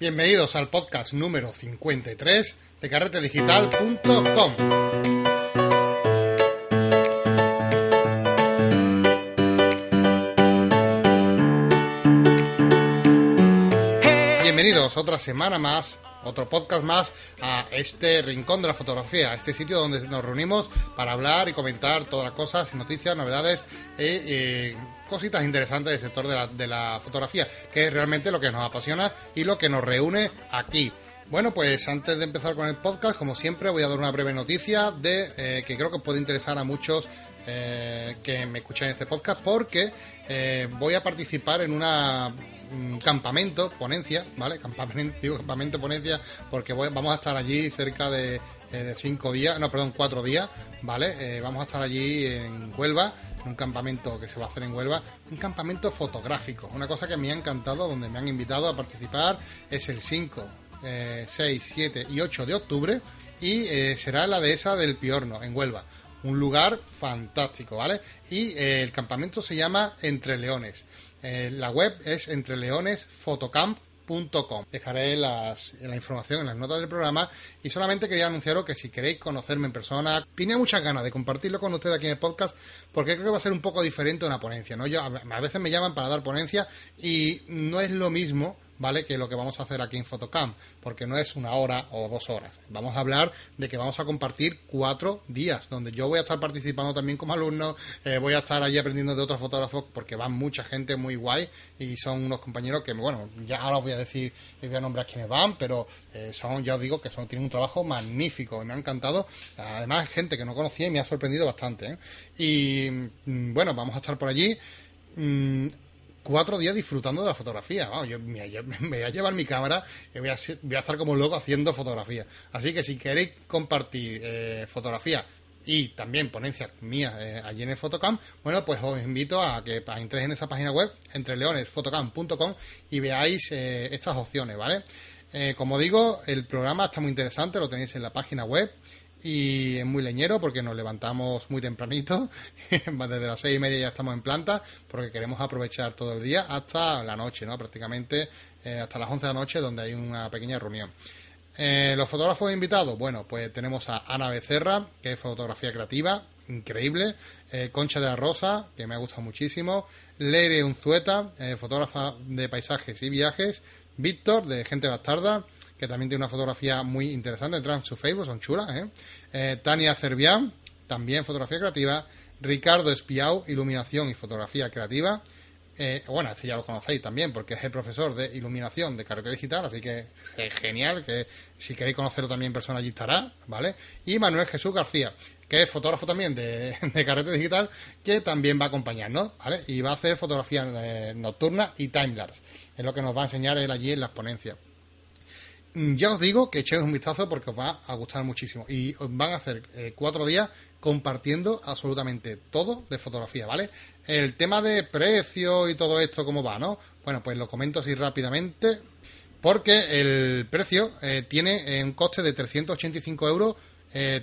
Bienvenidos al podcast número 53 de carretedigital.com. Bienvenidos otra semana más, otro podcast más a este rincón de la fotografía, a este sitio donde nos reunimos para hablar y comentar todas las cosas, noticias, novedades y, cositas interesantes del sector de la, de la fotografía, que es realmente lo que nos apasiona y lo que nos reúne aquí. Bueno, pues antes de empezar con el podcast, como siempre, voy a dar una breve noticia de eh, que creo que puede interesar a muchos eh, que me escuchan este podcast, porque eh, voy a participar en una un campamento, ponencia, ¿vale? Campamento, digo campamento, ponencia, porque voy- vamos a estar allí cerca de, eh, cinco días, no, perdón, cuatro días, ¿vale? Eh, vamos a estar allí en Huelva, en un campamento que se va a hacer en Huelva, un campamento fotográfico, una cosa que me ha encantado, donde me han invitado a participar, es el 5, eh, 6, 7 y 8 de octubre, y eh, será la dehesa del Piorno, en Huelva. Un lugar fantástico, ¿vale? Y el campamento se llama Entre Leones. Eh, la web es entreleonesfotocamp.com. Dejaré las- la información en las notas del programa y solamente quería anunciaros que si queréis conocerme en persona, tenía muchas ganas de compartirlo con ustedes aquí en el podcast porque creo que va a ser un poco diferente una ponencia, ¿no? Yo, a veces me llaman para dar ponencia y no es lo mismo ¿vale? Que lo que vamos a hacer aquí en Photocamp, porque no es una hora o dos horas. Vamos a hablar de que vamos a compartir cuatro días, donde yo voy a estar participando también como alumno, eh, voy a estar allí aprendiendo de otros fotógrafos, porque van mucha gente muy guay y son unos compañeros que, bueno, ya ahora os voy a decir, y voy a nombrar quiénes van, pero eh, son, ya os digo, que son, tienen un trabajo magnífico y me ha encantado. Además, gente que no conocía y me ha sorprendido bastante. ¿eh? Y mm, bueno, vamos a estar por allí. Mm, cuatro días disfrutando de la fotografía. Vamos, yo me, voy a- llevar mi cámara y voy a, estar como loco haciendo fotografía. Así que si queréis compartir eh, fotografía y también ponencias mías eh, allí en el Fotocamp, bueno, pues os invito a que a entréis en esa página web, entreleonesfotocamp.com y veáis eh, estas opciones, ¿vale? Eh, como digo, el programa está muy interesante, lo tenéis en la página web y es muy leñero porque nos levantamos muy tempranito, desde las seis y media ya estamos en planta porque queremos aprovechar todo el día hasta la noche, ¿no? Prácticamente eh, hasta las 11 de la noche donde hay una pequeña reunión. Eh, los fotógrafos invitados, bueno, pues tenemos a Ana Becerra, que es fotografía creativa, increíble, eh, Concha de la Rosa, que me ha gustado muchísimo, Leire Unzueta, eh, fotógrafa de paisajes y viajes, Víctor, de Gente Bastarda, que también tiene una fotografía muy interesante, entran en su Facebook, son chulas, ¿eh? Eh, Tania Cervián, también fotografía creativa, Ricardo Espiau, iluminación y fotografía creativa, eh, bueno, este ya lo conocéis también porque es el profesor de iluminación de carrete digital, así que es genial, que si queréis conocerlo también en persona allí estará, ¿vale? Y Manuel Jesús García, que es fotógrafo también de, de carrete digital, que también va a acompañarnos, ¿vale? Y va a hacer fotografía nocturna y timelapse, es lo que nos va a enseñar él allí en las ponencias. Mm, Ya os digo que echéis un vistazo porque os va a gustar muchísimo. Y van a hacer eh, cuatro días compartiendo absolutamente todo de fotografía, ¿vale? El tema de precio y todo esto, ¿cómo va, no? Bueno, pues lo comento así rápidamente. Porque el precio eh, tiene eh, un coste de 385 euros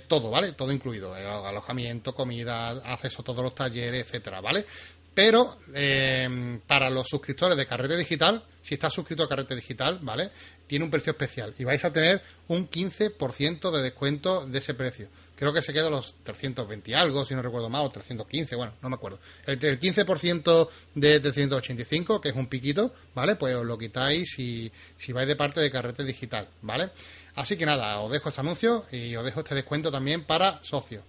todo, ¿vale? Todo incluido. alojamiento, comida, acceso a todos los talleres, etcétera, ¿vale? Pero eh, para los suscriptores de Carrete Digital, si estás suscrito a Carrete Digital, ¿vale? Tiene un precio especial y vais a tener un 15% de descuento de ese precio. Creo que se queda a los 320 y algo, si no recuerdo mal, o 315, bueno, no me acuerdo. El, el 15% de 385, que es un piquito, ¿vale? Pues os lo quitáis si, si vais de parte de Carrete Digital, ¿vale? Así que nada, os dejo este anuncio y os dejo este descuento también para socios.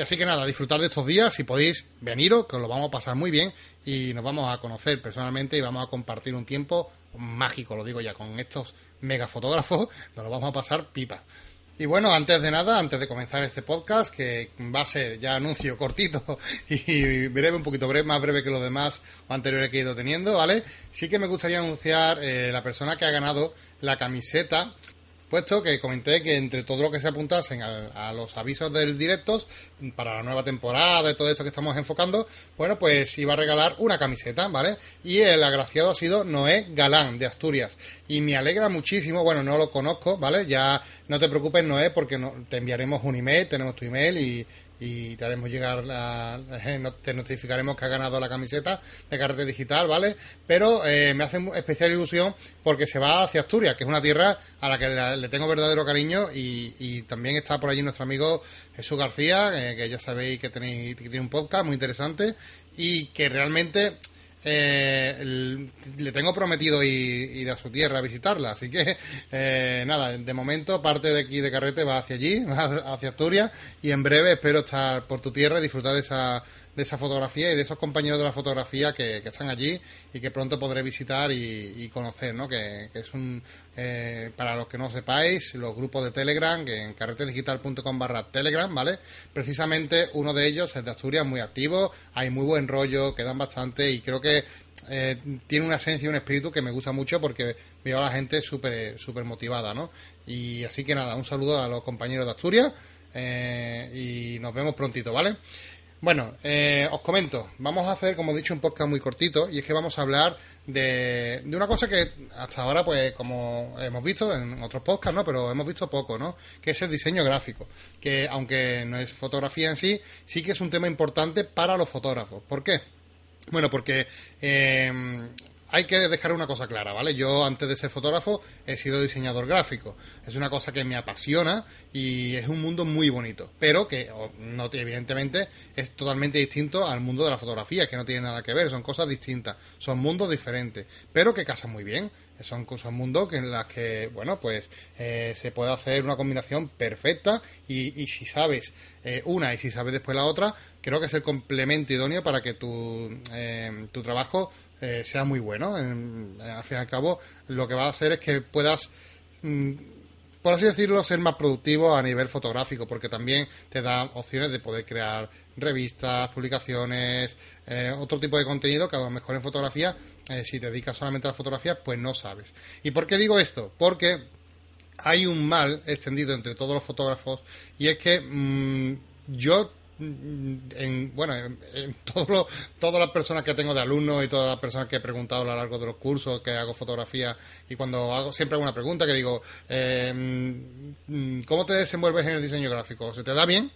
Y así que nada, disfrutar de estos días, si podéis veniros, que os lo vamos a pasar muy bien y nos vamos a conocer personalmente y vamos a compartir un tiempo mágico, lo digo ya, con estos megafotógrafos, nos lo vamos a pasar pipa. Y bueno, antes de nada, antes de comenzar este podcast, que va a ser ya anuncio cortito y breve, un poquito breve, más breve que los demás anteriores que he ido teniendo, ¿vale? Sí que me gustaría anunciar eh, la persona que ha ganado la camiseta puesto que comenté que entre todo lo que se apuntasen a, los avisos del directos para la nueva temporada y todo esto que estamos enfocando, bueno, pues iba a regalar una camiseta, ¿vale? Y el agraciado ha sido Noé Galán de Asturias. Y me alegra muchísimo, bueno, no lo conozco, ¿vale? Ya no te preocupes, Noé, porque no, te enviaremos un email, tenemos tu email y, y te haremos llegar, la, te notificaremos que ha ganado la camiseta de Carrete Digital, ¿vale? Pero eh, me hace especial ilusión porque se va hacia Asturias, que es una tierra a la que le tengo verdadero cariño y, también está por allí nuestro amigo Jesús García, eh, que ya sabéis que, tenéis, que tiene un podcast muy interesante y que realmente eh, le tengo prometido ir, a su tierra a visitarla, así que eh, nada, de momento parte de aquí de Carrete va hacia allí, hacia Asturias y en breve espero estar por tu tierra y disfrutar de esa de esa fotografía y de esos compañeros de la fotografía que, están allí y que pronto podré visitar y, conocer, ¿no? Que, es un, eh, para los que no sepáis, los grupos de Telegram, que en carretedigital.com barra Telegram, ¿vale? Precisamente uno de ellos es de Asturias, muy activo, hay muy buen rollo, quedan bastante y creo que eh, tiene una esencia y un espíritu que me gusta mucho porque veo a la gente súper super motivada, ¿no? Y así que nada, un saludo a los compañeros de Asturias eh, y nos vemos prontito, ¿vale? Bueno, eh, os comento, vamos a hacer, como he dicho, un podcast muy cortito y es que vamos a hablar de, de una cosa que hasta ahora, pues como hemos visto en otros podcasts, ¿no? Pero hemos visto poco, ¿no? Que es el diseño gráfico, que aunque no es fotografía en sí, sí que es un tema importante para los fotógrafos. ¿Por qué? Bueno, porque eh, hay que dejar una cosa clara, ¿vale? Yo antes de ser fotógrafo he sido diseñador gráfico. Es una cosa que me apasiona y es un mundo muy bonito, pero que evidentemente es totalmente distinto al mundo de la fotografía, que no tiene nada que ver, son cosas distintas, son mundos diferentes, pero que casan muy bien. Son, son mundos que en las que, bueno, pues eh, se puede hacer una combinación perfecta y, si sabes eh, una y si sabes después la otra, creo que es el complemento idóneo para que tu, eh, tu trabajo eh, sea muy bueno. al fin y al cabo, lo que va a hacer es que puedas, mm, por así decirlo, ser más productivo a nivel fotográfico, porque también te da opciones de poder crear revistas, publicaciones, eh, otro tipo de contenido que a lo mejor en fotografía, eh, si te dedicas solamente a la fotografía, pues no sabes. ¿Y por qué digo esto? Porque hay un mal extendido entre todos los fotógrafos y es que mm, yo en, bueno, en, todas las personas que tengo de alumnos y todas las personas que he preguntado a lo largo de los cursos que hago fotografía y cuando hago siempre hago una pregunta que digo, eh, mm, ¿cómo te desenvuelves en el diseño gráfico? ¿Se te da bien?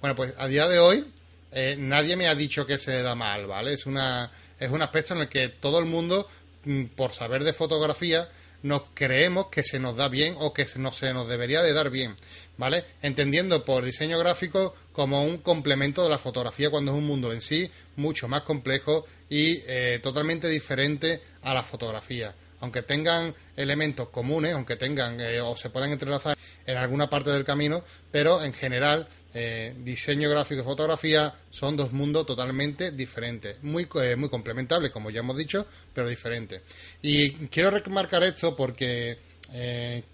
Bueno, pues a día de hoy eh, nadie me ha dicho que se da mal, ¿vale? Es, una, es un aspecto en el que todo el mundo, mm, por saber de fotografía, nos creemos que se nos da bien o que no se nos debería de dar bien, ¿vale? Entendiendo por diseño gráfico como un complemento de la fotografía cuando es un mundo en sí mucho más complejo y eh, totalmente diferente a la fotografía aunque tengan elementos comunes, aunque tengan eh, o se puedan entrelazar en alguna parte del camino, pero en general eh, diseño gráfico y fotografía son dos mundos totalmente diferentes, muy, eh, muy complementables, como ya hemos dicho, pero diferentes. Y quiero remarcar esto porque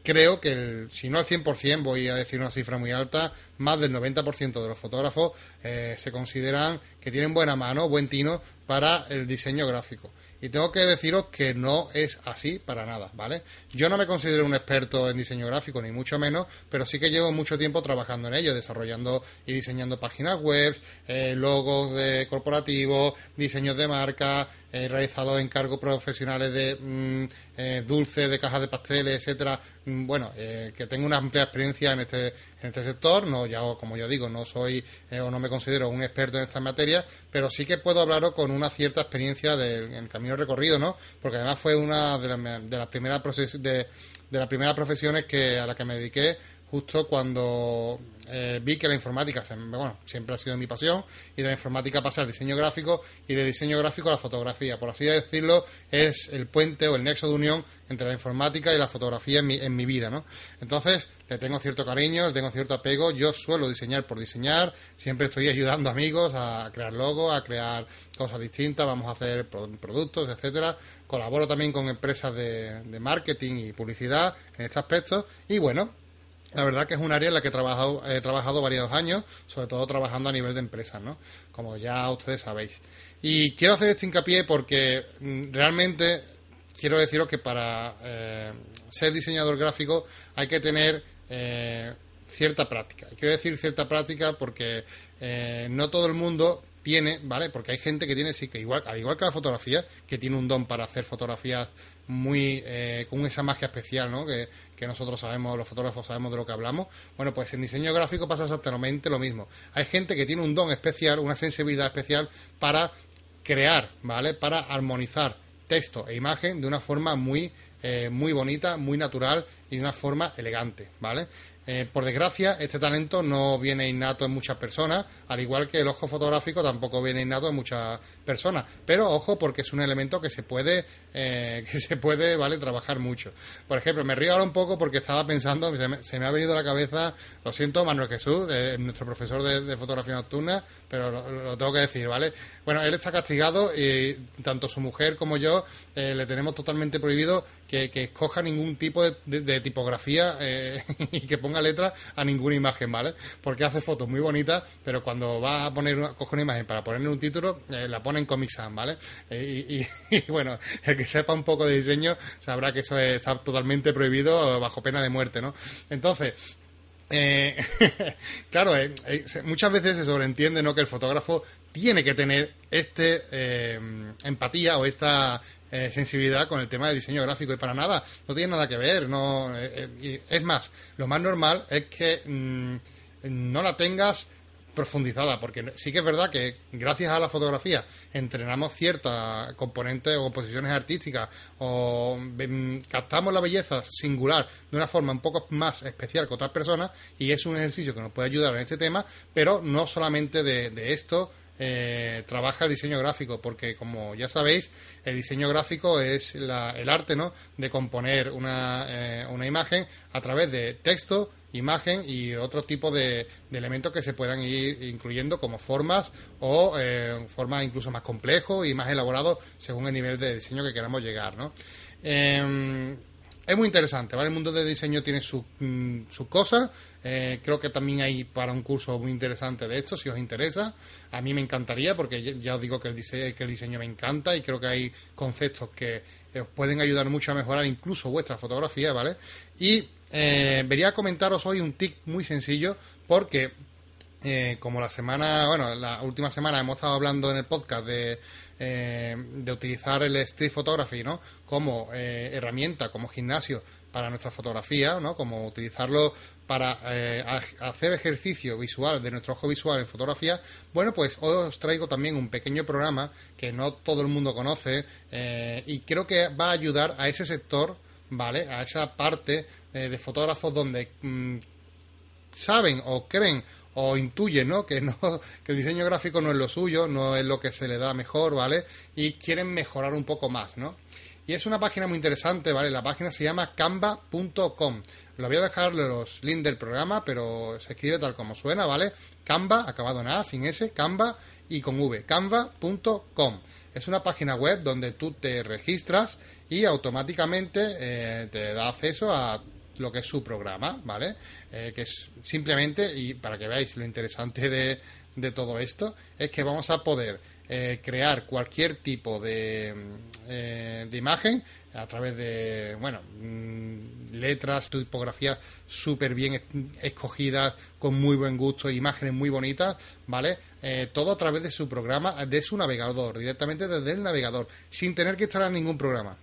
creo que, si no al 100%, voy a decir una cifra muy alta, más del 90% de los fotógrafos se consideran que tienen buena mano, buen tino para el diseño gráfico. Y tengo que deciros que no es así para nada, ¿vale? Yo no me considero un experto en diseño gráfico, ni mucho menos, pero sí que llevo mucho tiempo trabajando en ello, desarrollando y diseñando páginas web, eh, logos de corporativos, diseños de marca, he realizado encargos profesionales de mm, eh, dulces, de cajas de pasteles, etcétera. Mm, bueno, eh, que tengo una amplia experiencia en este, en este sector. No, ya como yo digo, no soy o no me considero un experto en esta materia, pero sí que puedo hablaros con una cierta experiencia del camino recorrido, ¿no? Porque además fue una de, de las primeras de, de las primeras profesiones que a la que me dediqué justo cuando eh, vi que la informática, bueno, siempre ha sido mi pasión, y de la informática pasa al diseño gráfico y de diseño gráfico a la fotografía. Por así decirlo, es el puente o el nexo de unión entre la informática y la fotografía en mi, en mi vida, ¿no? Entonces, le tengo cierto cariño, le tengo cierto apego. Yo suelo diseñar por diseñar, siempre estoy ayudando amigos a crear logos, a crear cosas distintas, vamos a hacer productos, etcétera. Colaboro también con empresas de, de marketing y publicidad en este aspecto. Y bueno, la verdad que es un área en la que he trabajado, he trabajado varios años, sobre todo trabajando a nivel de empresas, ¿no? Como ya ustedes sabéis. Y quiero hacer este hincapié porque mm, realmente quiero deciros que para eh, ser diseñador gráfico hay que tener eh, cierta práctica. Quiero decir cierta práctica porque eh, no todo el mundo tiene, ¿vale? Porque hay gente que tiene, sí, que igual, al igual que la fotografía, que tiene un don para hacer fotografías muy, eh, con esa magia especial, ¿no? Que, que, nosotros sabemos, los fotógrafos sabemos de lo que hablamos. Bueno, pues en diseño gráfico pasa exactamente lo mismo. Hay gente que tiene un don especial, una sensibilidad especial para crear, ¿vale? Para armonizar texto e imagen de una forma muy, eh, muy bonita, muy natural y de una forma elegante, ¿vale? Eh, por desgracia, este talento no viene innato en muchas personas, al igual que el ojo fotográfico tampoco viene innato en muchas personas. Pero ojo, porque es un elemento que se puede, eh, que se puede, vale, trabajar mucho. Por ejemplo, me río ahora un poco porque estaba pensando, se me, ha venido a la cabeza, lo siento, Manuel Jesús, nuestro profesor de, fotografía nocturna, pero lo, tengo que decir, ¿vale? Bueno, él está castigado y tanto su mujer como yo eh, le tenemos totalmente prohibido que, escoja ningún tipo de, tipografía y que ponga letra a ninguna imagen, ¿vale? Porque hace fotos muy bonitas, pero cuando va a poner una, coge una imagen para ponerle un título, eh, la pone en Comic Sans, ¿vale? Eh, y, bueno, el que sepa un poco de diseño sabrá que eso está totalmente prohibido bajo pena de muerte, ¿no? Entonces, eh, claro, muchas veces se sobreentiende ¿no? que el fotógrafo tiene que tener este empatía o esta eh, sensibilidad con el tema de diseño gráfico y para nada, no tiene nada que ver. no eh, eh, Es más, lo más normal es que mm, no la tengas profundizada, porque sí que es verdad que gracias a la fotografía entrenamos ciertas componentes o composiciones artísticas o mm, captamos la belleza singular de una forma un poco más especial que otras personas y es un ejercicio que nos puede ayudar en este tema, pero no solamente de esto eh, trabaja el diseño gráfico, porque como ya sabéis, el diseño gráfico es el arte ¿no? de componer una, eh, una imagen a través de texto, imagen y otro tipo de, elementos que se puedan ir incluyendo como formas o eh, formas incluso más complejos y más elaborados según el nivel de diseño que queramos llegar. ¿no? Es muy interesante, ¿vale? El mundo de diseño tiene sus mm, cosas. Eh, creo que también hay para un curso muy interesante de esto, si os interesa. A mí me encantaría, porque ya os digo que el diseño, que el diseño me encanta y creo que hay conceptos que os pueden ayudar mucho a mejorar incluso vuestra fotografía, ¿vale? Y eh, vería comentaros hoy un tic muy sencillo, porque eh, como la semana, bueno, la última semana hemos estado hablando en el podcast de eh, de utilizar el street photography ¿no? como eh, herramienta, como gimnasio para nuestra fotografía, ¿no? como utilizarlo para eh, hacer ejercicio visual de nuestro ojo visual en fotografía, bueno, pues os traigo también un pequeño programa que no todo el mundo conoce y creo que va a ayudar a ese sector, ¿vale? A esa parte de fotógrafos donde mm, saben o creen o intuye, ¿no? Que no que el diseño gráfico no es lo suyo, no es lo que se le da mejor, ¿vale? Y quieren mejorar un poco más, ¿no? Y es una página muy interesante, ¿vale? La página se llama canva.com. Lo voy a dejar los links del programa, pero se escribe tal como suena, ¿vale? Canva, acabado en A, sin S, Canva y con V, canva.com. Es una página web donde tú te registras y automáticamente eh, te da acceso a lo que es su programa, ¿vale? Eh, que es simplemente, y para que veáis lo interesante de, de todo esto, es que vamos a poder eh, crear cualquier tipo de, eh, de imagen a través de, bueno, mm, letras, tipografías súper bien escogidas, con muy buen gusto, imágenes muy bonitas, ¿vale? todo a través de su programa, de su navegador, directamente desde el navegador, sin tener que instalar ningún programa.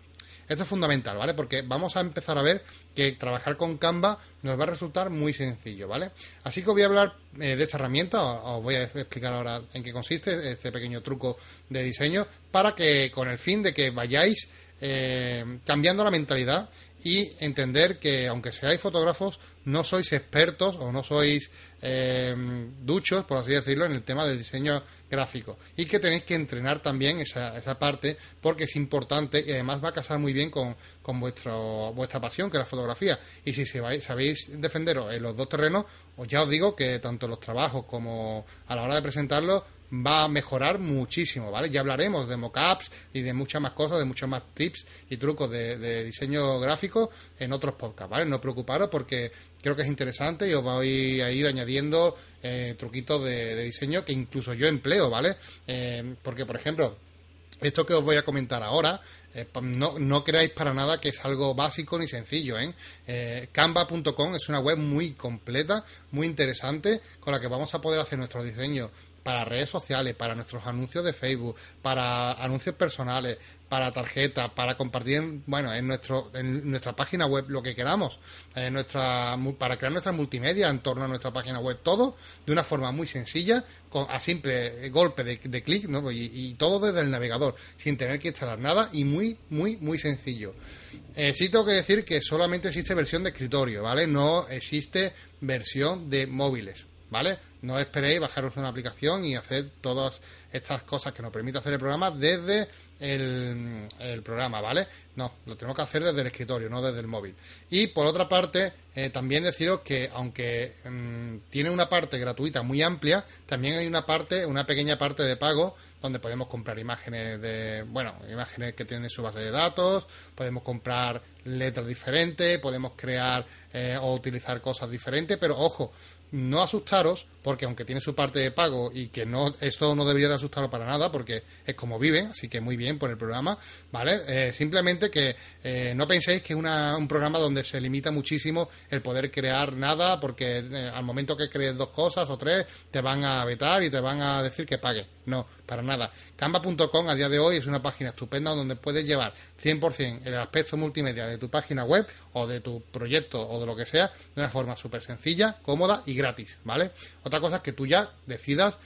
Esto es fundamental, ¿vale? Porque vamos a empezar a ver que trabajar con Canva nos va a resultar muy sencillo, ¿vale? Así que os voy a hablar eh, de esta herramienta, os voy a explicar ahora en qué consiste este pequeño truco de diseño, para que con el fin de que vayáis eh, cambiando la mentalidad y entender que aunque seáis fotógrafos, no sois expertos o no sois eh, duchos, por así decirlo, en el tema del diseño gráfico. Y que tenéis que entrenar también esa, esa parte porque es importante y además va a casar muy bien con, con vuestro, vuestra pasión, que es la fotografía. Y si sabéis defenderos en los dos terrenos, os ya os digo que tanto los trabajos como a la hora de presentarlos va a mejorar muchísimo, ¿vale? Ya hablaremos de mockups y de muchas más cosas, de muchos más tips y trucos de, diseño gráfico en otros podcasts, ¿vale? No preocuparos porque creo que es interesante y os voy a ir añadiendo eh, truquitos de, diseño que incluso yo empleo, ¿vale? Eh, porque, por ejemplo, esto que os voy a comentar ahora, eh, no, no creáis para nada que es algo básico ni sencillo. ¿eh? eh Canva.com es una web muy completa, muy interesante, con la que vamos a poder hacer nuestros diseños para redes sociales, para nuestros anuncios de Facebook, para anuncios personales, para tarjetas, para compartir, bueno, en nuestro en nuestra página web lo que queramos, en nuestra para crear nuestra multimedia en torno a nuestra página web, todo de una forma muy sencilla, con, a simple golpe de, clic, ¿no? Y, todo desde el navegador, sin tener que instalar nada y muy, muy, muy sencillo. Eh, sí tengo que decir que solamente existe versión de escritorio, ¿vale? No existe versión de móviles. ¿Vale? No esperéis bajaros una aplicación y hacer todas estas cosas que nos permite hacer el programa desde el, programa, ¿vale? No, lo tenemos que hacer desde el escritorio, no desde el móvil. Y por otra parte, eh, también deciros que aunque mm, tiene una parte gratuita muy amplia, también hay una parte, una pequeña parte de pago donde podemos comprar imágenes de, bueno, imágenes que tienen su base de datos, podemos comprar letras diferentes, podemos crear eh, o utilizar cosas diferentes, pero ojo, no asustaros, porque aunque tiene su parte de pago y que no esto no debería de asustaros para nada, porque es como viven, así que muy bien por el programa, ¿vale? Eh, simplemente que eh, no penséis que es un programa donde se limita muchísimo el poder crear nada, porque eh, al momento que crees dos cosas o tres, te van a vetar y te van a decir que pague. No, para nada. Canva.com a día de hoy es una página estupenda donde puedes llevar 100% el aspecto multimedia de tu página web o de tu proyecto o de lo que sea de una forma súper sencilla, cómoda y gratis, ¿vale? Otra cosa es que tú ya decidas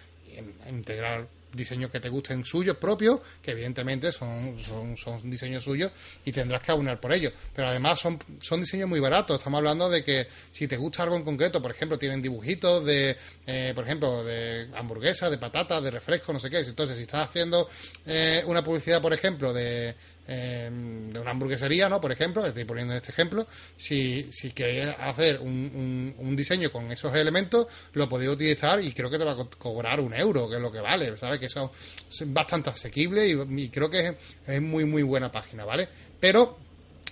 integrar diseños que te gusten suyos propios, que evidentemente son, son, son, diseños suyos y tendrás que abonar por ellos. Pero además son, son diseños muy baratos. Estamos hablando de que si te gusta algo en concreto, por ejemplo, tienen dibujitos de, eh, por ejemplo, de hamburguesas, de patatas, de refresco, no sé qué. Entonces, si estás haciendo eh, una publicidad, por ejemplo, de, Em, de una hamburguesería, ¿no? Por ejemplo, estoy poniendo en este ejemplo, si, si queréis hacer un, un, diseño con esos elementos, lo podéis utilizar y creo que te va a cobrar un euro, que es lo que vale, ¿sabes? Que eso es bastante asequible y, creo que es, muy, muy buena página, ¿vale? Pero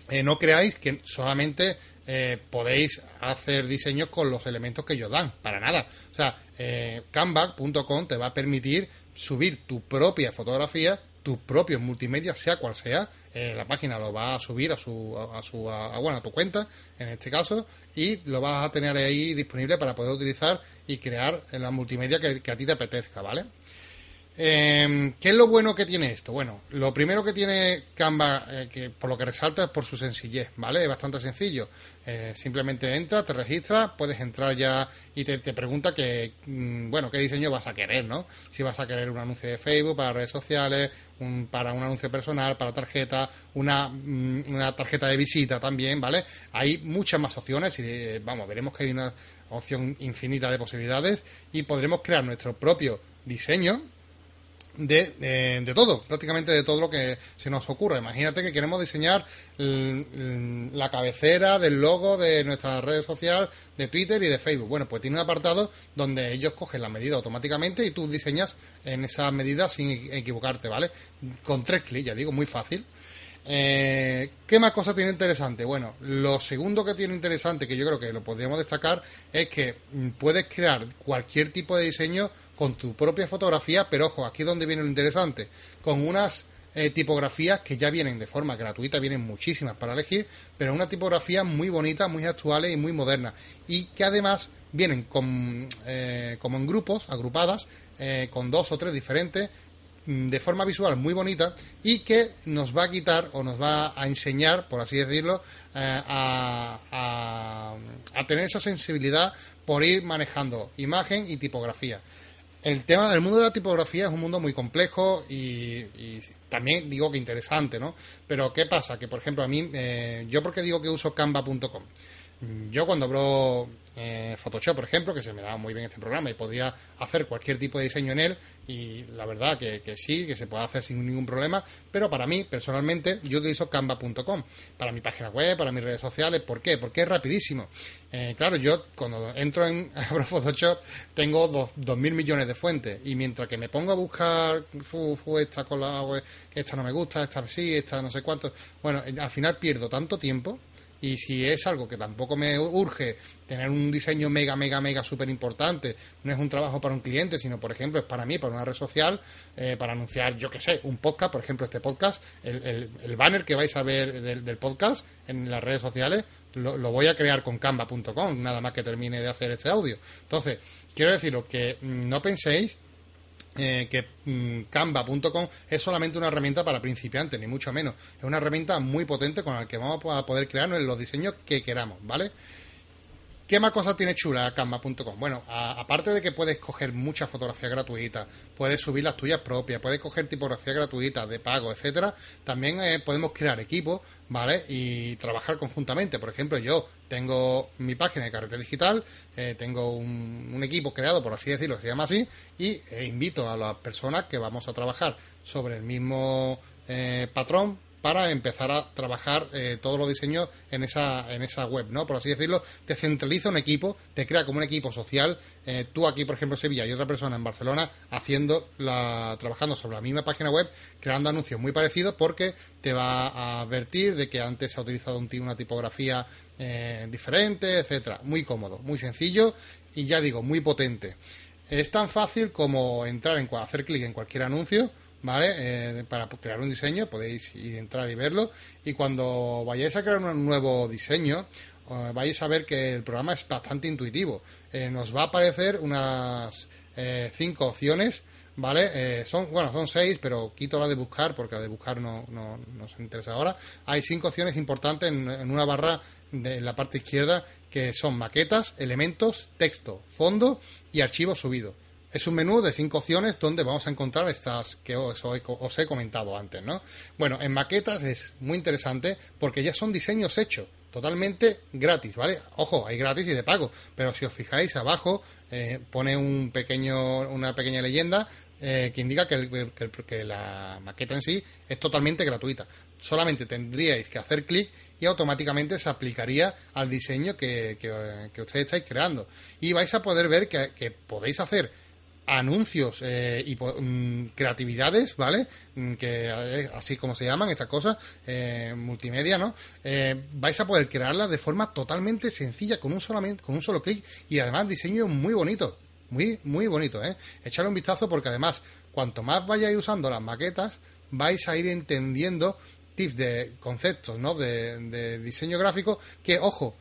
eh, no creáis que solamente eh, podéis hacer diseños con los elementos que ellos dan, para nada. O sea, eh, Canva.com te va a permitir subir tu propia fotografía tus propios multimedia, sea cual sea, eh, la página lo va a subir a su, a, su a, bueno, a tu cuenta, en este caso, y lo vas a tener ahí disponible para poder utilizar y crear la multimedia que, que a ti te apetezca, ¿vale? Eh, ¿Qué es lo bueno que tiene esto? Bueno, lo primero que tiene Canva, eh, que por lo que resalta es por su sencillez, ¿vale? Es bastante sencillo. Eh, simplemente entras, te registras, puedes entrar ya y te, pregunta que, mm, bueno, qué diseño vas a querer, ¿no? Si vas a querer un anuncio de Facebook, para redes sociales, un, para un anuncio personal, para tarjeta, una, mm, una tarjeta de visita también, ¿vale? Hay muchas más opciones y, eh, vamos, veremos que hay una opción infinita de posibilidades y podremos crear nuestro propio diseño de, de, todo, prácticamente de todo lo que se nos ocurra. Imagínate que queremos diseñar la cabecera del logo de nuestra red social de Twitter y de Facebook. Bueno, pues tiene un apartado donde ellos cogen la medida automáticamente y tú diseñas en esa medida sin equivocarte, ¿vale? Con tres clics, ya digo, muy fácil. Eh, ¿Qué más cosas tiene interesante? Bueno, lo segundo que tiene interesante, que yo creo que lo podríamos destacar, es que mm, puedes crear cualquier tipo de diseño con tu propia fotografía, pero ojo, aquí es donde viene lo interesante, con unas eh, tipografías que ya vienen de forma gratuita, vienen muchísimas para elegir, pero una tipografía muy bonita, muy actuales y muy moderna, y que además vienen con, eh, como en grupos, agrupadas, con dos o tres diferentes, Mm, de forma visual muy bonita y que nos va a quitar o nos va a enseñar, por así decirlo, eh, a, a, tener esa sensibilidad por ir manejando imagen y tipografía. El tema del mundo de la tipografía es un mundo muy complejo y, también digo que interesante, ¿no? Pero ¿qué pasa? Que, por ejemplo, a mí, eh, yo porque digo que uso canva.com. Yo cuando abro eh, Photoshop, por ejemplo, que se me da muy bien este programa y podría hacer cualquier tipo de diseño en él y la verdad que, sí, que se puede hacer sin ningún problema, pero para mí, personalmente, yo utilizo canva.com para mi página web, para mis redes sociales. ¿Por qué? Porque es rapidísimo. Eh, claro, yo cuando entro en abro Photoshop tengo dos, dos, mil millones de fuentes y mientras que me pongo a buscar esta con la web, esta no me gusta, esta sí, esta no sé cuánto, bueno, al final pierdo tanto tiempo y si es algo que tampoco me urge tener un diseño mega, mega, mega súper importante, no es un trabajo para un cliente, sino, por ejemplo, es para mí, para una red social, eh, para anunciar, yo qué sé, un podcast, por ejemplo, este podcast, el, el, banner que vais a ver del, podcast en las redes sociales, lo, lo voy a crear con canva.com, nada más que termine de hacer este audio. Entonces, quiero deciros que mm, no penséis eh, que mm, canva.com es solamente una herramienta para principiantes, ni mucho menos. Es una herramienta muy potente con la que vamos a poder crear los diseños que queramos, ¿vale? ¿Qué más cosas tiene chula Canva.com? Bueno, aparte de que puedes coger muchas fotografías gratuitas, puedes subir las tuyas propias, puedes coger tipografías gratuitas de pago, etcétera, también eh, podemos crear equipos, ¿vale? Y trabajar conjuntamente. Por ejemplo, yo tengo mi página de carrete digital, eh, tengo un, equipo creado, por así decirlo, se llama así, y eh, invito a las personas que vamos a trabajar sobre el mismo patrón para empezar a trabajar eh, todos los diseños en esa, en esa web, ¿no? Por así decirlo, te centraliza un equipo, te crea como un equipo social, eh, tú aquí, por ejemplo, en Sevilla y otra persona en Barcelona, haciendo la, trabajando sobre la misma página web, creando anuncios muy parecidos porque te va a advertir de que antes se ha utilizado un, una tipografía eh, diferente, etcétera. Muy cómodo, muy sencillo y ya digo, muy potente. Es tan fácil como entrar en hacer clic en cualquier anuncio, ¿vale? Eh, para crear un diseño podéis ir entrar y verlo. Y cuando vayáis a crear un nuevo diseño, eh, vais a ver que el programa es bastante intuitivo. Eh, nos va a aparecer unas cinco opciones, ¿vale? son, bueno, son seis, pero quito la de buscar porque la de buscar no, no, nos interesa ahora. Hay cinco opciones importantes en, en una barra de la parte izquierda que son maquetas, elementos, texto, fondo y archivo subido. Es un menú de cinco opciones donde vamos a encontrar estas que os, os, he comentado antes, ¿no? Bueno, en maquetas es muy interesante porque ya son diseños hechos, totalmente gratis, ¿vale? Ojo, hay gratis y de pago, pero si os fijáis abajo eh, pone un pequeño, una pequeña leyenda eh, que indica que, la maqueta en sí es totalmente gratuita. Solamente tendríais que hacer clic y automáticamente se aplicaría al diseño que, que, ustedes estáis creando. Y vais a poder ver que podéis hacer anuncios eh, y mm, creatividades, ¿vale? Mm, que eh, así como se llaman estas cosas, eh, multimedia, ¿no? vais a poder crearlas de forma totalmente sencilla con un solamente con un solo clic y además diseño muy bonito, muy muy bonito, ¿eh? Echarle un vistazo porque además cuanto más vayáis usando las maquetas vais a ir entendiendo tips de conceptos, ¿no? De, diseño gráfico que, ojo,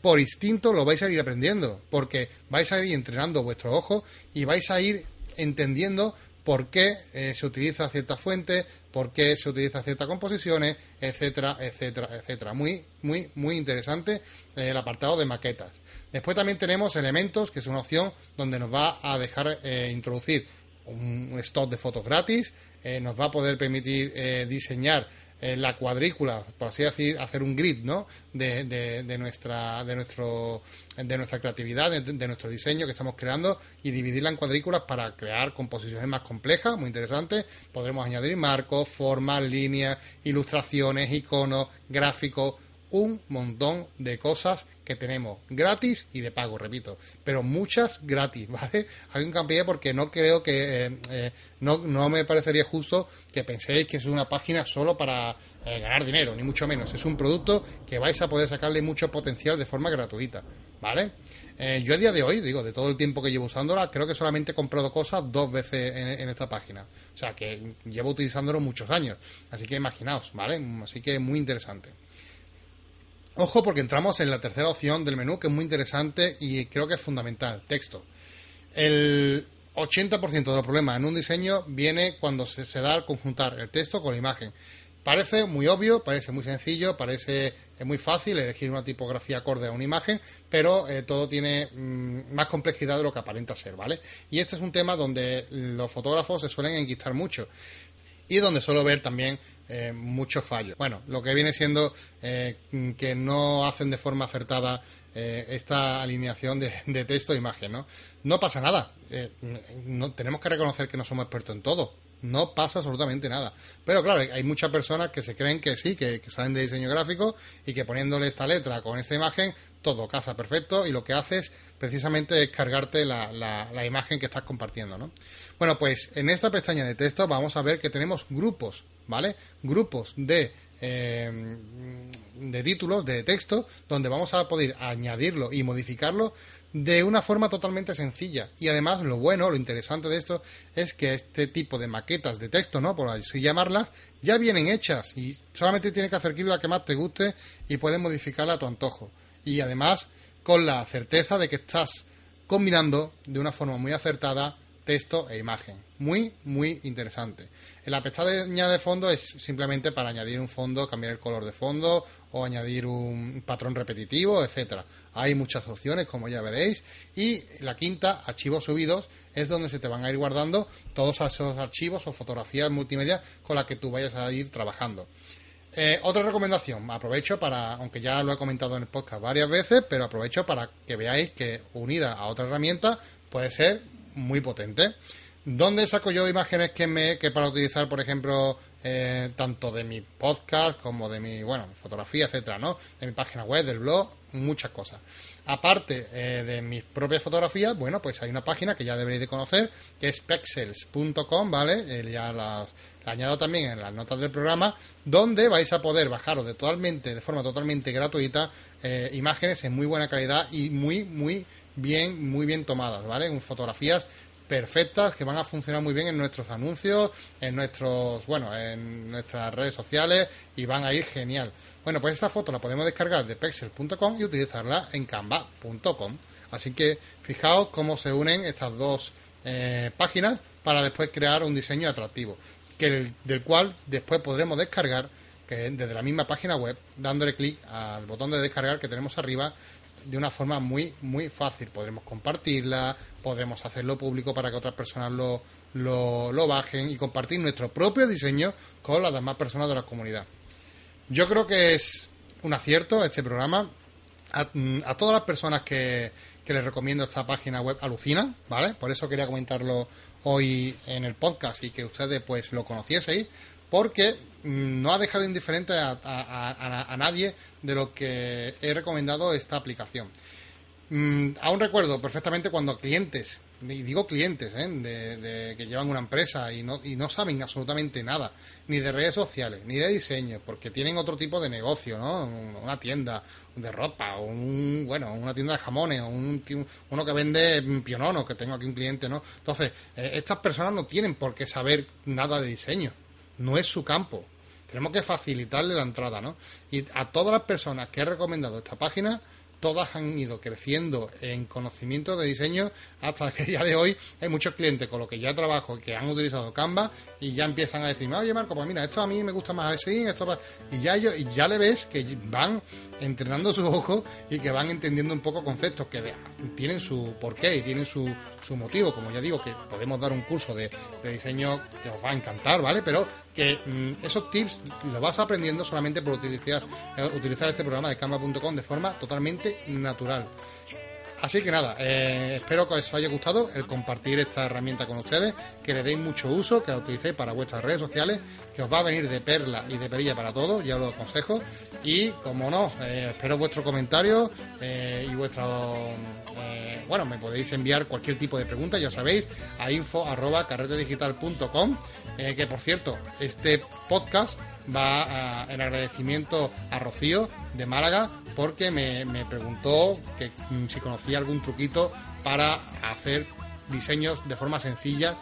por instinto lo vais a ir aprendiendo, porque vais a ir entrenando vuestro ojo y vais a ir entendiendo por qué eh, se utiliza cierta fuente, por qué se utiliza ciertas composiciones, etcétera, etcétera, etcétera. Muy, muy, muy interesante eh, el apartado de maquetas. Después también tenemos elementos, que es una opción donde nos va a dejar eh, introducir un stock de fotos gratis, nos va a poder permitir diseñar la cuadrícula, por así decir, hacer un grid, ¿no? De, de, nuestra, de nuestro, de nuestra creatividad, de, nuestro diseño que estamos creando y dividirla en cuadrículas para crear composiciones más complejas, muy interesantes. Podremos añadir marcos, formas, líneas, ilustraciones, iconos, gráficos, un montón de cosas que tenemos gratis y de pago, repito, pero muchas gratis, ¿vale? Hay un campeón porque no creo que, eh, eh, no, no me parecería justo que penséis que es una página solo para eh, ganar dinero, ni mucho menos. Es un producto que vais a poder sacarle mucho potencial de forma gratuita, ¿vale? yo a día de hoy, digo, de todo el tiempo que llevo usándola, creo que solamente he comprado cosas dos veces en, en esta página. O sea, que llevo utilizándolo muchos años. Así que imaginaos, ¿vale? Así que muy interesante. Ojo porque entramos en la tercera opción del menú que es muy interesante y creo que es fundamental, texto. El 80% de los problemas en un diseño viene cuando se, da al conjuntar el texto con la imagen. Parece muy obvio, parece muy sencillo, parece muy fácil elegir una tipografía acorde a una imagen, pero eh, todo tiene mm, más complejidad de lo que aparenta ser, ¿vale? Y este es un tema donde los fotógrafos se suelen enquistar mucho y donde suelo ver también eh, muchos fallos. Bueno, lo que viene siendo eh, que no hacen de forma acertada eh, esta alineación de, texto e imagen, ¿no? No pasa nada. no, tenemos que reconocer que no somos expertos en todo. No pasa absolutamente nada. Pero claro, hay muchas personas que se creen que sí, que, salen de diseño gráfico y que poniéndole esta letra con esta imagen, todo casa perfecto y lo que haces precisamente es cargarte la, la, la imagen que estás compartiendo, ¿no? Bueno, pues en esta pestaña de texto vamos a ver que tenemos grupos, ¿vale? Grupos de, eh, de títulos, de texto, donde vamos a poder añadirlo y modificarlo de una forma totalmente sencilla. Y además lo bueno, lo interesante de esto es que este tipo de maquetas de texto, ¿no? Por así llamarlas, ya vienen hechas y solamente tienes que hacer clic la que más te guste y puedes modificarla a tu antojo. Y además con la certeza de que estás combinando de una forma muy acertada texto e imagen. Muy, muy interesante. La pestaña de fondo es simplemente para añadir un fondo, cambiar el color de fondo o añadir un patrón repetitivo, etcétera. Hay muchas opciones, como ya veréis. Y la quinta, archivos subidos, es donde se te van a ir guardando todos esos archivos o fotografías multimedia con las que tú vayas a ir trabajando. Eh, otra recomendación, aprovecho para, aunque ya lo he comentado en el podcast varias veces, pero aprovecho para que veáis que unida a otra herramienta puede ser muy potente. ¿Dónde saco yo imágenes que me que para utilizar, por ejemplo, eh, tanto de mi podcast como de mi, bueno, fotografía, etcétera, ¿no? De mi página web, del blog, muchas cosas. Aparte eh, de mis propias fotografías, bueno, pues hay una página que ya deberéis de conocer, que es pexels.com, ¿vale? Eh, ya la añado también en las notas del programa, donde vais a poder bajaros de totalmente, de forma totalmente gratuita, imágenes en muy buena calidad y muy, muy bien, muy bien tomadas, ¿vale? Fotografías perfectas que van a funcionar muy bien en nuestros anuncios, en nuestros, bueno, en nuestras redes sociales y van a ir genial. Bueno, pues esta foto la podemos descargar de pexel.com y utilizarla en canva.com. Así que fijaos cómo se unen estas dos eh, páginas para después crear un diseño atractivo, que del cual después podremos descargar que desde la misma página web, dándole clic al botón de descargar que tenemos arriba de una forma muy, muy fácil. Podremos compartirla, podremos hacerlo público para que otras personas lo, lo, bajen y compartir nuestro propio diseño con las demás personas de la comunidad. Yo creo que es un acierto este programa. A, todas las personas que, que les recomiendo esta página web alucina, ¿vale? Por eso quería comentarlo hoy en el podcast y que ustedes pues lo conocieseis, porque mm, no ha dejado indiferente a, nadie de lo que he recomendado esta aplicación. Mm, aún recuerdo perfectamente cuando clientes, y digo clientes, ¿eh? de, que llevan una empresa y no, y no saben absolutamente nada, ni de redes sociales, ni de diseño, porque tienen otro tipo de negocio, ¿no? Una tienda de ropa, o un, bueno, una tienda de jamones, o un, uno que vende pionono, que tengo aquí un cliente, ¿no? Entonces, eh, estas personas no tienen por qué saber nada de diseño no es su campo. Tenemos que facilitarle la entrada, ¿no? Y a todas las personas que he recomendado esta página, todas han ido creciendo en conocimiento de diseño hasta que día de hoy hay muchos clientes con los que ya trabajo que han utilizado Canva y ya empiezan a decirme, oye Marco, pues mira, esto a mí me gusta más así, esto y ya y ya le ves que van entrenando sus ojos y que van entendiendo un poco conceptos que tienen su porqué y tienen su, su motivo, como ya digo, que podemos dar un curso de, de diseño que os va a encantar, ¿vale? Pero que mm, esos tips los vas aprendiendo solamente por utilizar, eh, utilizar este programa de Canva.com de forma totalmente natural. Así que nada, eh, espero que os haya gustado el compartir esta herramienta con ustedes, que le deis mucho uso, que la utilicéis para vuestras redes sociales, que os va a venir de perla y de perilla para todos, ya os lo aconsejo. Y como no, eh, espero vuestros comentarios y vuestro bueno, me podéis enviar cualquier tipo de pregunta, ya sabéis, a info arroba eh, que por cierto, este podcast va en agradecimiento a Rocío de Málaga porque me, preguntó que mm, si conocía algún truquito para hacer diseños de forma sencilla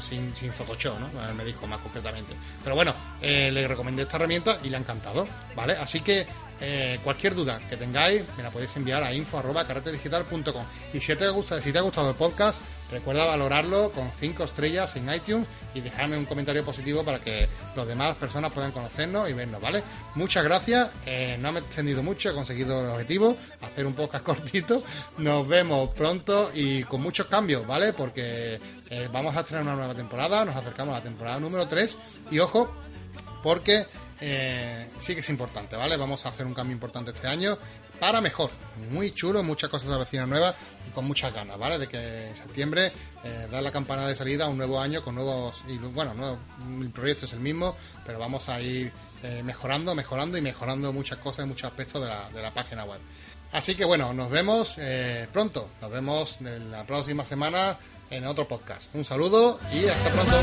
sin, sin, Photoshop, ¿no? Me dijo más concretamente. Pero bueno, eh, le recomendé esta herramienta y le ha encantado, ¿vale? Así que eh, cualquier duda que tengáis me la podéis enviar a info.carretedigital.com y si te, gusta, si te ha gustado el podcast recuerda valorarlo con 5 estrellas en iTunes y dejarme un comentario positivo para que los demás personas puedan conocernos y vernos, ¿vale? Muchas gracias, eh, no me he extendido mucho, he conseguido el objetivo, hacer un podcast cortito, nos vemos pronto y con muchos cambios, ¿vale? Porque eh, vamos a estrenar una nueva temporada, nos acercamos a la temporada número 3 y ojo, porque eh, sí que es importante, ¿vale? Vamos a hacer un cambio importante este año para mejor. Muy chulo, muchas cosas de vecinas nuevas y con muchas ganas, ¿vale? De que en septiembre eh, la campana de salida a un nuevo año con nuevos. Y, bueno, el proyecto es el mismo, pero vamos a ir eh, mejorando, mejorando y mejorando muchas cosas y muchos aspectos de la, de la página web. Así que bueno, nos vemos eh, pronto. Nos vemos en la próxima semana en otro podcast. Un saludo y hasta pronto.